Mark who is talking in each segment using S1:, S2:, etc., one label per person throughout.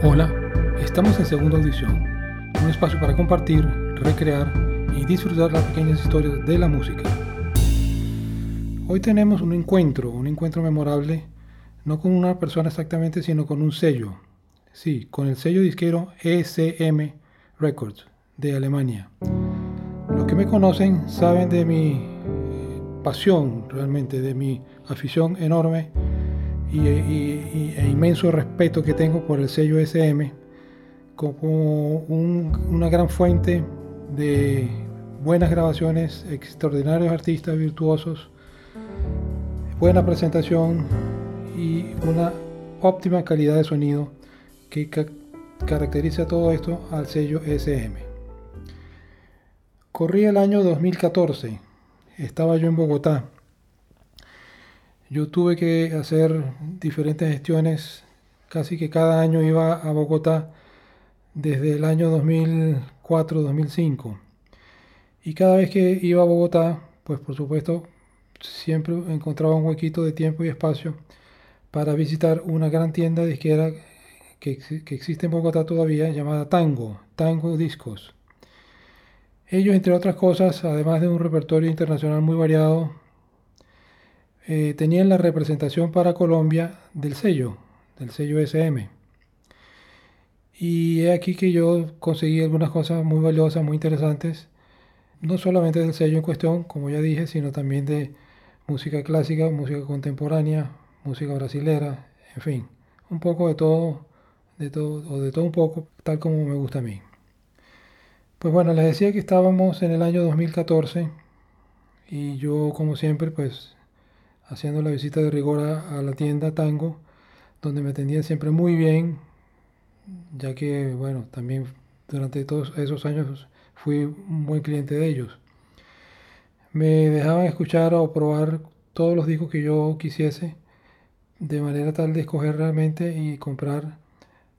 S1: Hola, estamos en Segunda Audición, un espacio para compartir, recrear y disfrutar las pequeñas historias de la música. Hoy tenemos un encuentro, un encuentro memorable, no con una persona exactamente, sino con un sello. Sí, con el sello disquero ECM Records de Alemania. Los que me conocen saben de mi pasión, realmente, de mi afición enorme y, e inmenso respeto que tengo por el sello SM como una gran fuente de buenas grabaciones, extraordinarios artistas virtuosos, buena presentación y una óptima calidad de sonido que caracteriza todo esto al sello SM. Corría el año 2014, estaba yo en Bogotá yo tuve que hacer diferentes gestiones, casi que cada año iba a Bogotá desde el año 2004-2005. Y cada vez que iba a Bogotá, pues por supuesto, siempre encontraba un huequito de tiempo y espacio para visitar una gran tienda disquera que, que existe en Bogotá todavía, llamada Tango, Tango Discos. Ellos, entre otras cosas, además de un repertorio internacional muy variado, eh, tenían la representación para Colombia del sello, del sello SM. Y he aquí que yo conseguí algunas cosas muy valiosas, muy interesantes, no solamente del sello en cuestión, como ya dije, sino también de música clásica, música contemporánea, música brasilera, en fin, un poco de todo, de todo, o de todo un poco, tal como me gusta a mí. Pues bueno, les decía que estábamos en el año 2014 y yo, como siempre, pues haciendo la visita de rigor a, la tienda Tango, donde me atendían siempre muy bien, ya que, bueno, también durante todos esos años fui un buen cliente de ellos. Me dejaban escuchar o probar todos los discos que yo quisiese, de manera tal de escoger realmente y comprar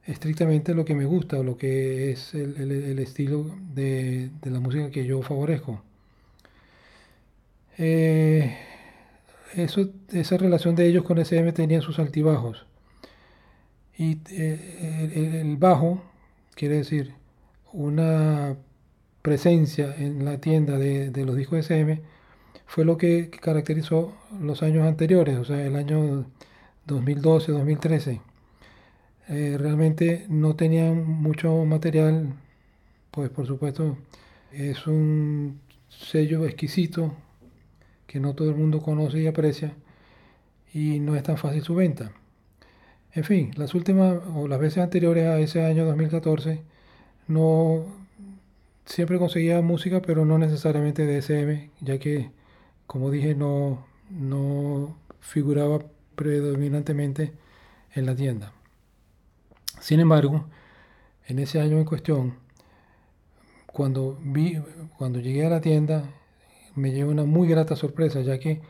S1: estrictamente lo que me gusta o lo que es el, estilo de, la música que yo favorezco. Eh, eso, esa relación de ellos con SM tenía sus altibajos. Y eh, el, bajo, quiere decir, una presencia en la tienda de, los discos SM, fue lo que caracterizó los años anteriores, o sea, el año 2012, 2013. Eh, realmente no tenían mucho material, pues por supuesto es un sello exquisito, que no todo el mundo conoce y aprecia y no es tan fácil su venta. En fin, las últimas o las veces anteriores a ese año 2014 no siempre conseguía música, pero no necesariamente de SM, ya que como dije no no figuraba predominantemente en la tienda. Sin embargo, en ese año en cuestión, cuando vi cuando llegué a la tienda me llevó una muy grata sorpresa, ya que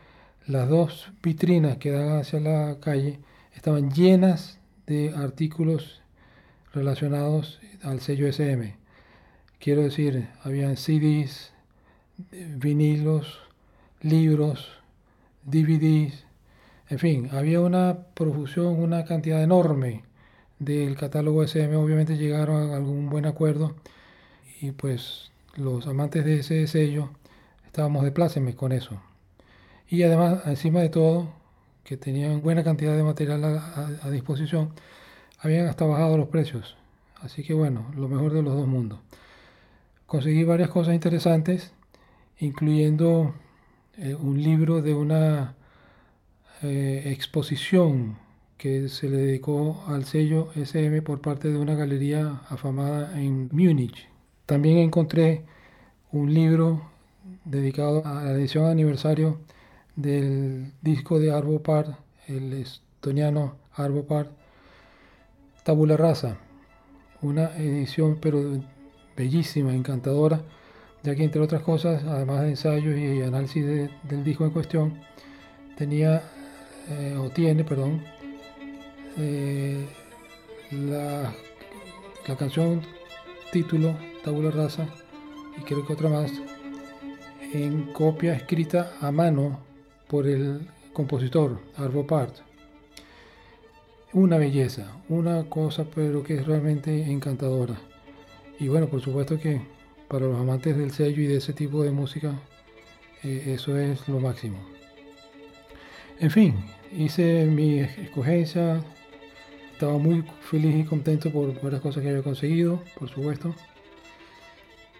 S1: las dos vitrinas que daban hacia la calle estaban llenas de artículos relacionados al sello SM. Quiero decir, habían CDs, vinilos, libros, DVDs, en fin, había una profusión, una cantidad enorme del catálogo SM. Obviamente llegaron a algún buen acuerdo y pues los amantes de ese sello estábamos de plácemes con eso. Y además, encima de todo, que tenían buena cantidad de material a, disposición, habían hasta bajado los precios. Así que bueno, lo mejor de los dos mundos. Conseguí varias cosas interesantes, incluyendo eh, un libro de una eh, exposición que se le dedicó al sello SM por parte de una galería afamada en Múnich. También encontré un libro dedicado a la edición aniversario del disco de Arvo Part, el estoniano Arvo Part, Tabula Rasa, una edición pero bellísima, encantadora, ya que entre otras cosas, además de ensayos y análisis del disco en cuestión, tenía eh, o tiene, perdón, eh, la, la canción título Tabula Rasa y creo que otra más en copia escrita a mano por el compositor Arvo Part. una belleza, una cosa pero que es realmente encantadora. Y bueno, por supuesto que para los amantes del sello y de ese tipo de música, eh, eso es lo máximo. En fin, hice mi escogencia, estaba muy feliz y contento por varias cosas que había conseguido, por supuesto.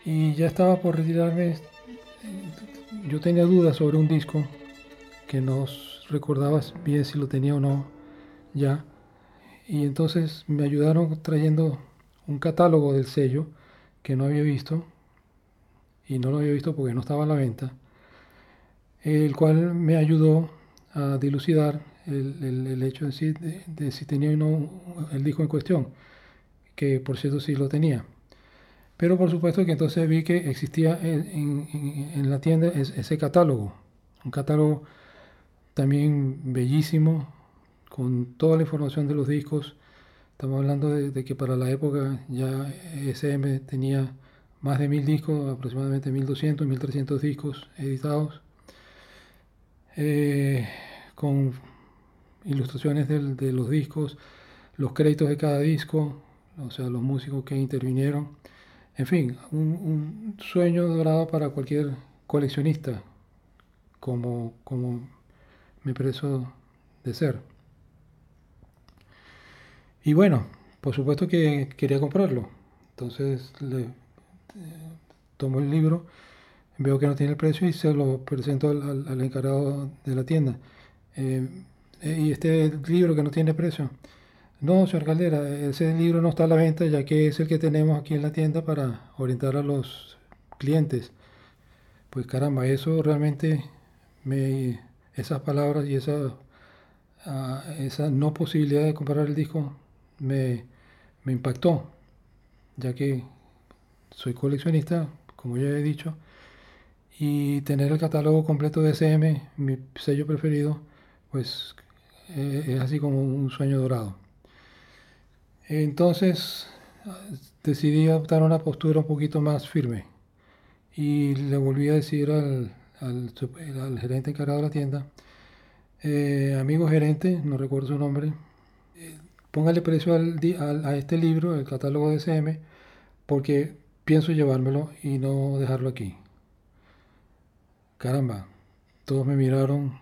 S1: Y ya estaba por retirarme. Yo tenía dudas sobre un disco que no recordaba bien si lo tenía o no ya. Y entonces me ayudaron trayendo un catálogo del sello que no había visto. Y no lo había visto porque no estaba a la venta. El cual me ayudó a dilucidar el, hecho de de, si tenía o no el disco en cuestión, que por cierto sí lo tenía. Pero por supuesto que entonces vi que existía en, la tienda ese catálogo, un catálogo también bellísimo, con toda la información de los discos. Estamos hablando de, que para la época ya SM tenía más de mil discos, aproximadamente 1200, 1300 discos editados, eh, con ilustraciones de los discos, los créditos de cada disco, o sea, los músicos que intervinieron. En fin, un, sueño dorado para cualquier coleccionista, como, como me preso de ser. Y bueno, por supuesto que quería comprarlo. Entonces le, eh, tomo el libro, veo que no tiene el precio y se lo presento al, encargado de la tienda. Eh, eh, y este libro que no tiene precio. No, señor Caldera, ese libro no está a la venta ya que es el que tenemos aquí en la tienda para orientar a los clientes. Pues caramba, eso realmente me esas palabras y esa, ah, esa no posibilidad de comprar el disco me, me impactó, ya que soy coleccionista, como ya he dicho, y tener el catálogo completo de SM, mi sello preferido, pues eh, es así como un sueño dorado. Entonces decidí adoptar una postura un poquito más firme y le volví a decir al, al, gerente encargado de la tienda, eh, amigo gerente, no recuerdo su nombre, eh, póngale precio al, a este libro, el catálogo de SM, porque pienso llevármelo y no dejarlo aquí. Caramba, todos me miraron,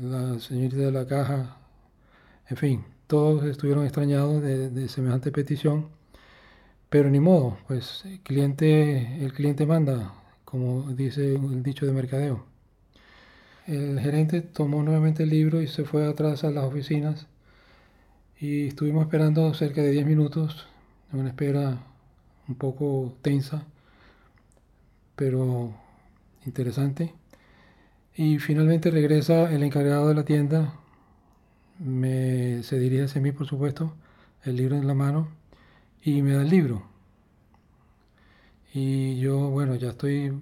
S1: la señorita de la caja, en fin, todos estuvieron extrañados de, semejante petición, pero ni modo, pues el cliente, el cliente manda, como dice el dicho de mercadeo. El gerente tomó nuevamente el libro y se fue atrás a las oficinas y estuvimos esperando cerca de 10 minutos, una espera un poco tensa, pero interesante. Y finalmente regresa el encargado de la tienda, me, se dirige hacia mí, por supuesto, el libro en la mano, y me da el libro. Y yo, bueno, ya estoy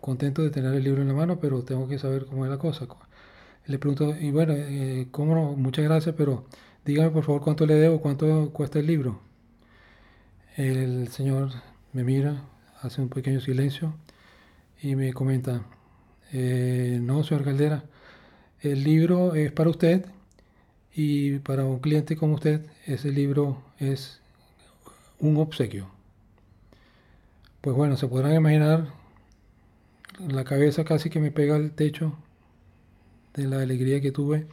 S1: contento de tener el libro en la mano, pero tengo que saber cómo es la cosa. Le pregunto, y bueno, eh, ¿cómo no? Muchas gracias, pero dígame por favor cuánto le debo, cuánto cuesta el libro. El señor me mira, hace un pequeño silencio y me comenta, eh, no, señor Caldera, el libro es para usted y para un cliente como usted ese libro es un obsequio. Pues bueno, se podrán imaginar la cabeza casi que me pega al techo de la alegría que tuve,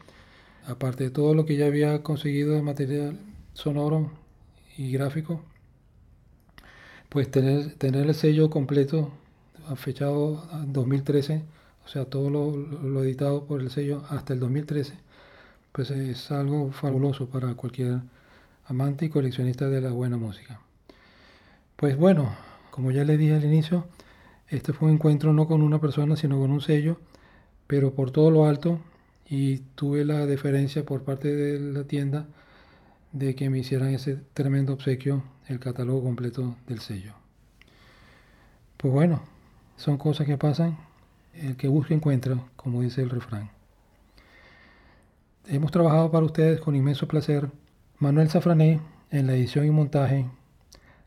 S1: aparte de todo lo que ya había conseguido de material sonoro y gráfico, pues tener, tener el sello completo, fechado en 2013, o sea, todo lo, editado por el sello hasta el 2013, pues es algo fabuloso para cualquier amante y coleccionista de la buena música. Pues bueno, como ya le dije al inicio, este fue un encuentro no con una persona, sino con un sello, pero por todo lo alto, y tuve la deferencia por parte de la tienda de que me hicieran ese tremendo obsequio, el catálogo completo del sello. Pues bueno, son cosas que pasan el que busca encuentra, como dice el refrán. Hemos trabajado para ustedes con inmenso placer Manuel Safrané en la edición y montaje,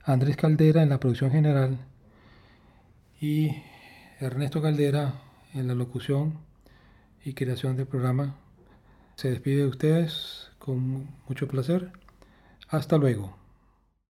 S1: Andrés Caldera en la producción general y Ernesto Caldera en la locución y creación del programa. Se despide de ustedes con mucho placer. Hasta luego.